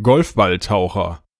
Golfballtaucher.